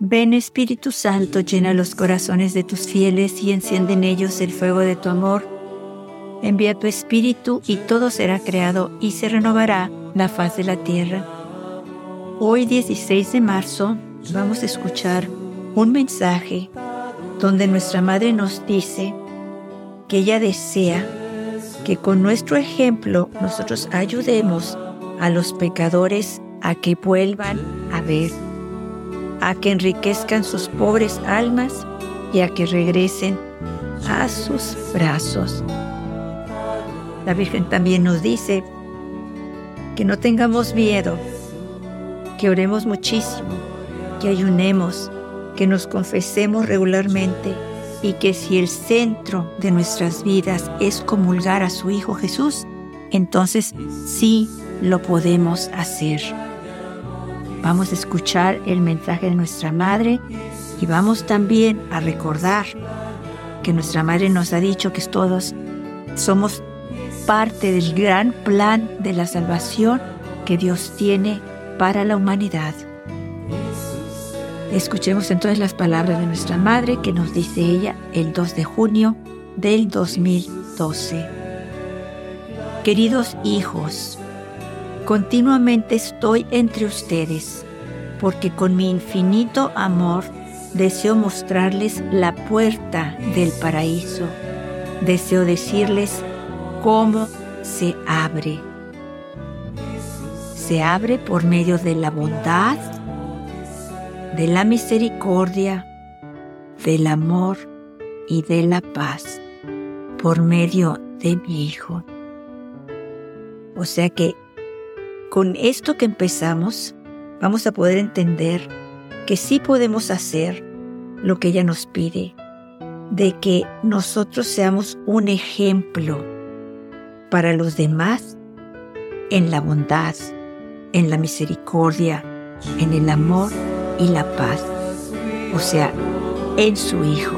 Ven Espíritu Santo, llena los corazones de tus fieles y enciende en ellos el fuego de tu amor. Envía tu Espíritu y todo será creado y se renovará la faz de la tierra. Hoy 16 de marzo vamos a escuchar un mensaje donde nuestra Madre nos dice que ella desea que con nuestro ejemplo nosotros ayudemos a los pecadores a que vuelvan a ver a que enriquezcan sus pobres almas y a que regresen a sus brazos. La Virgen también nos dice que no tengamos miedo, que oremos muchísimo, que ayunemos, que nos confesemos regularmente y que si el centro de nuestras vidas es comulgar a su Hijo Jesús, entonces sí lo podemos hacer. Vamos a escuchar el mensaje de nuestra Madre y vamos también a recordar que nuestra Madre nos ha dicho que todos somos parte del gran plan de la salvación que Dios tiene para la humanidad. Escuchemos entonces las palabras de nuestra Madre que nos dice ella el 2 de junio del 2012. Queridos hijos, Continuamente estoy entre ustedes, porque con mi infinito amor deseo mostrarles la puerta del paraíso. Deseo decirles cómo se abre. Se abre por medio de la bondad, de la misericordia, del amor y de la paz, por medio de mi Hijo. O sea que con esto que empezamos, vamos a poder entender que sí podemos hacer lo que ella nos pide, de que nosotros seamos un ejemplo para los demás en la bondad, en la misericordia, en el amor y la paz, o sea, en su Hijo.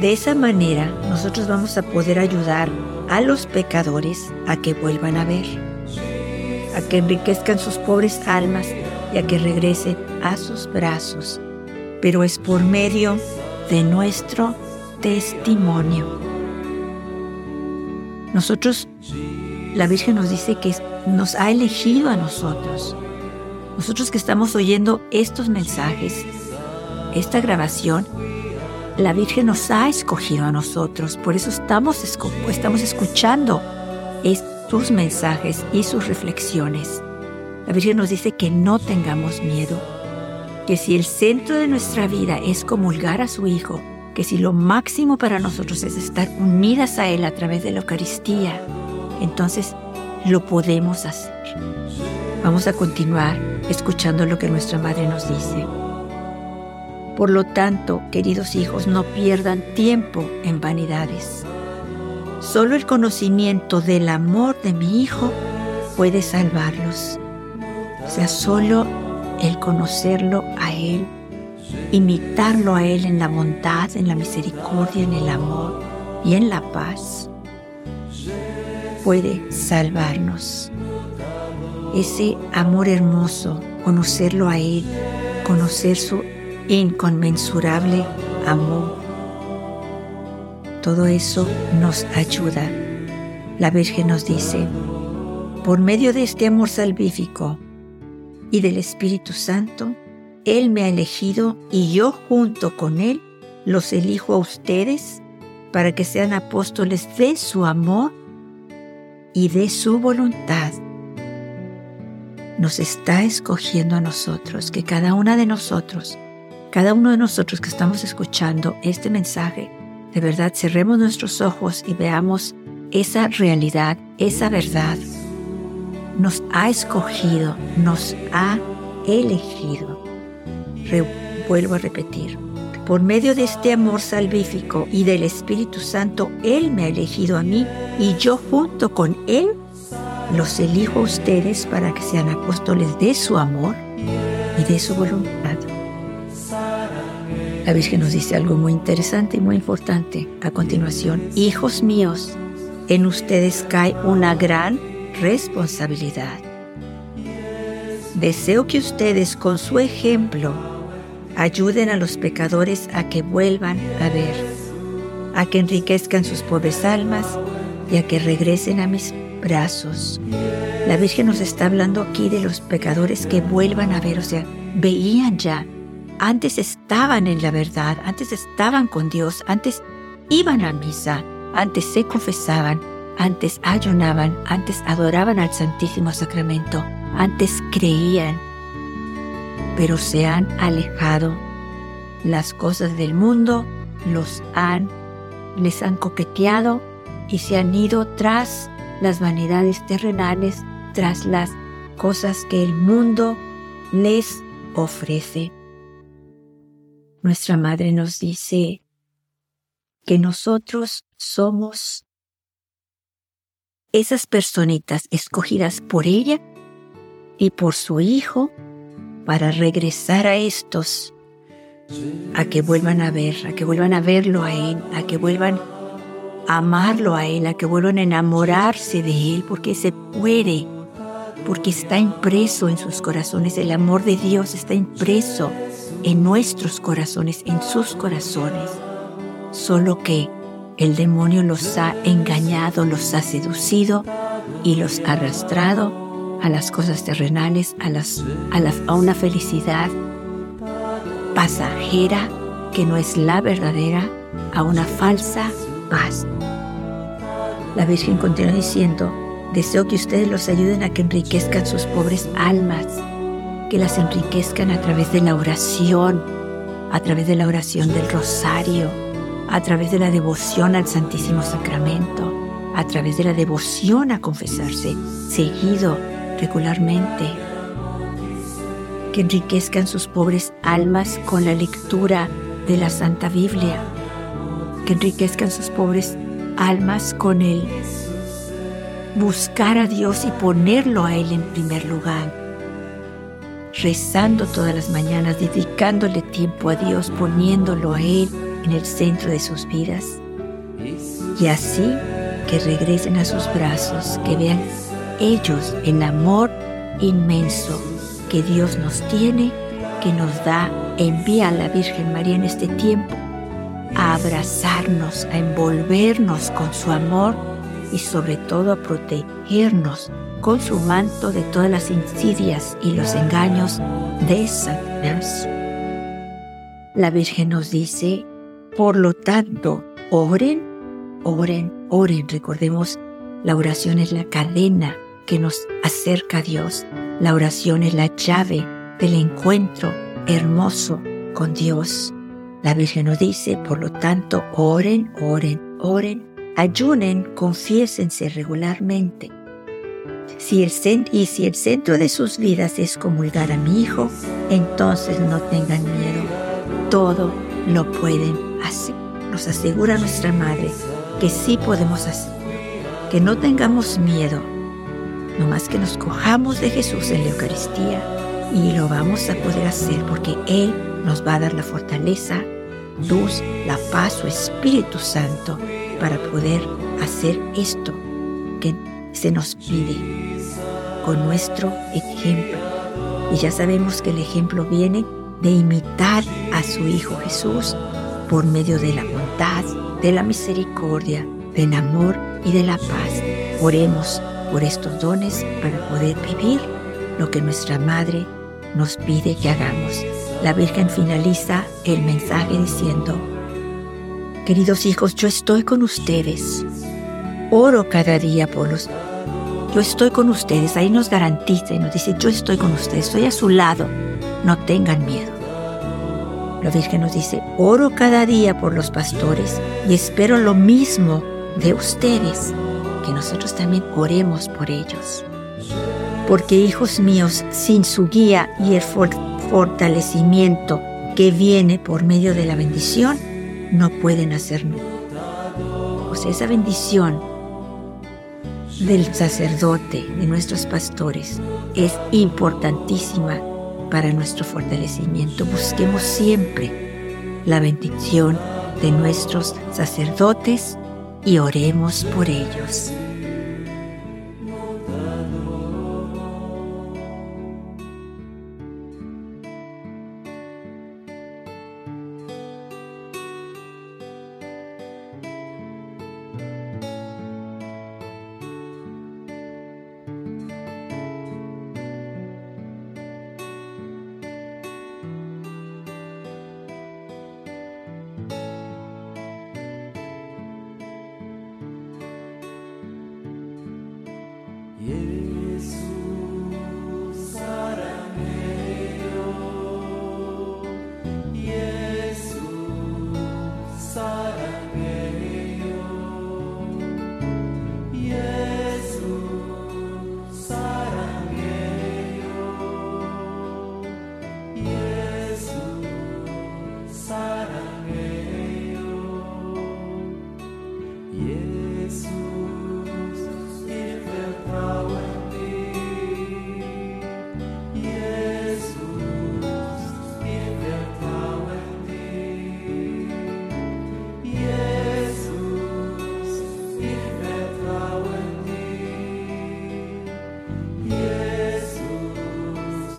De esa manera nosotros vamos a poder ayudar a los pecadores a que vuelvan a ver, a que enriquezcan sus pobres almas y a que regresen a sus brazos, pero es por medio de nuestro testimonio. Nosotros, la Virgen nos dice que nos ha elegido a nosotros. Nosotros que estamos oyendo estos mensajes, esta grabación, la Virgen nos ha escogido a nosotros, por eso estamos, estamos escuchando sus mensajes y sus reflexiones. La Virgen nos dice que no tengamos miedo, que si el centro de nuestra vida es comulgar a su Hijo, que si lo máximo para nosotros es estar unidas a Él a través de la Eucaristía, entonces lo podemos hacer. Vamos a continuar escuchando lo que nuestra Madre nos dice. Por lo tanto, queridos hijos, no pierdan tiempo en vanidades. Solo el conocimiento del amor de mi Hijo puede salvarlos. O sea, solo el conocerlo a Él, imitarlo a Él en la bondad, en la misericordia, en el amor y en la paz, puede salvarnos. Ese amor hermoso, conocerlo a Él, conocer su inconmensurable amor. Todo eso nos ayuda. La Virgen nos dice, por medio de este amor salvífico y del Espíritu Santo, Él me ha elegido y yo junto con Él los elijo a ustedes para que sean apóstoles de su amor y de su voluntad. Nos está escogiendo a nosotros, que cada una de nosotros cada uno de nosotros que estamos escuchando este mensaje, de verdad cerremos nuestros ojos y veamos esa realidad, esa verdad. Nos ha escogido, nos ha elegido. vuelvo a repetir. Por medio de este amor salvífico y del Espíritu Santo, Él me ha elegido a mí y yo junto con Él los elijo a ustedes para que sean apóstoles de su amor y de su voluntad. La Virgen nos dice algo muy interesante y muy importante a continuación. Hijos míos, en ustedes cae una gran responsabilidad. deseo que ustedes con su ejemplo ayuden a los pecadores a que vuelvan a ver, a que enriquezcan sus pobres almas y a que regresen a mis brazos. La Virgen nos está hablando aquí de los pecadores que vuelvan a ver, o sea, veían ya, antes estaban en la verdad, antes estaban con Dios, antes iban a misa, antes se confesaban, antes ayunaban, antes adoraban al Santísimo Sacramento, antes creían, pero se han alejado. Las cosas del mundo los han, les han coqueteado y se han ido tras las vanidades terrenales, tras las cosas que el mundo les ofrece. Nuestra madre nos dice que nosotros somos esas personitas escogidas por ella y por su hijo para regresar a estos, a que vuelvan a ver, a que vuelvan a verlo a él, a que vuelvan a amarlo a él, a que vuelvan a enamorarse de él, porque se puede, porque está impreso en sus corazones, el amor de Dios está impreso en nuestros corazones, en sus corazones, solo que el demonio los ha engañado, los ha seducido y los ha arrastrado a las cosas terrenales, a, las, a, una felicidad pasajera que no es la verdadera, a una falsa paz. La Virgen continúa diciendo, deseo que ustedes los ayuden a que enriquezcan sus pobres almas, que las enriquezcan a través de la oración, a través de la oración del rosario, a través de la devoción al Santísimo Sacramento, a través de la devoción a confesarse seguido, regularmente. Que enriquezcan sus pobres almas con la lectura de la Santa Biblia. Que enriquezcan sus pobres almas con el buscar a Dios y ponerlo a Él en primer lugar. Rezando todas las mañanas, dedicándole tiempo a Dios, poniéndolo a Él en el centro de sus vidas. Y así que regresen a sus brazos, que vean ellos el amor inmenso que Dios nos tiene, que nos da, envía a la Virgen María en este tiempo a abrazarnos, a envolvernos con su amor y sobre todo a protegernos con su manto de todas las insidias y los engaños de Satanás. La Virgen nos dice, por lo tanto, oren, oren, oren. Recordemos, la oración es la cadena que nos acerca a Dios. La oración es la llave del encuentro hermoso con Dios. La Virgen nos dice, por lo tanto, oren, oren, oren, ayunen, confiésense regularmente. Si el y si el centro de sus vidas es comulgar a mi Hijo, entonces no tengan miedo. Todo lo pueden Así nos asegura nuestra Madre que sí podemos hacer, que no tengamos miedo, no más que nos cojamos de Jesús en la Eucaristía y lo vamos a poder hacer porque Él nos va a dar la fortaleza, luz, la paz, su Espíritu Santo para poder hacer esto se nos pide con nuestro ejemplo. Y ya sabemos que el ejemplo viene de imitar a su Hijo Jesús por medio de la bondad, de la misericordia, del amor y de la paz. Oremos por estos dones para poder vivir lo que nuestra Madre nos pide que hagamos. La Virgen finaliza el mensaje diciendo, Queridos hijos, yo estoy con ustedes. Oro cada día por los... Yo estoy con ustedes. Ahí nos garantiza y nos dice, yo estoy con ustedes, estoy a su lado. No tengan miedo. La Virgen nos dice, oro cada día por los pastores y espero lo mismo de ustedes, que nosotros también oremos por ellos. Porque hijos míos, sin su guía y el fortalecimiento que viene por medio de la bendición, no pueden hacer nada. O sea, esa bendición del sacerdote, de nuestros pastores, es importantísima para nuestro fortalecimiento. Busquemos siempre la bendición de nuestros sacerdotes y oremos por ellos.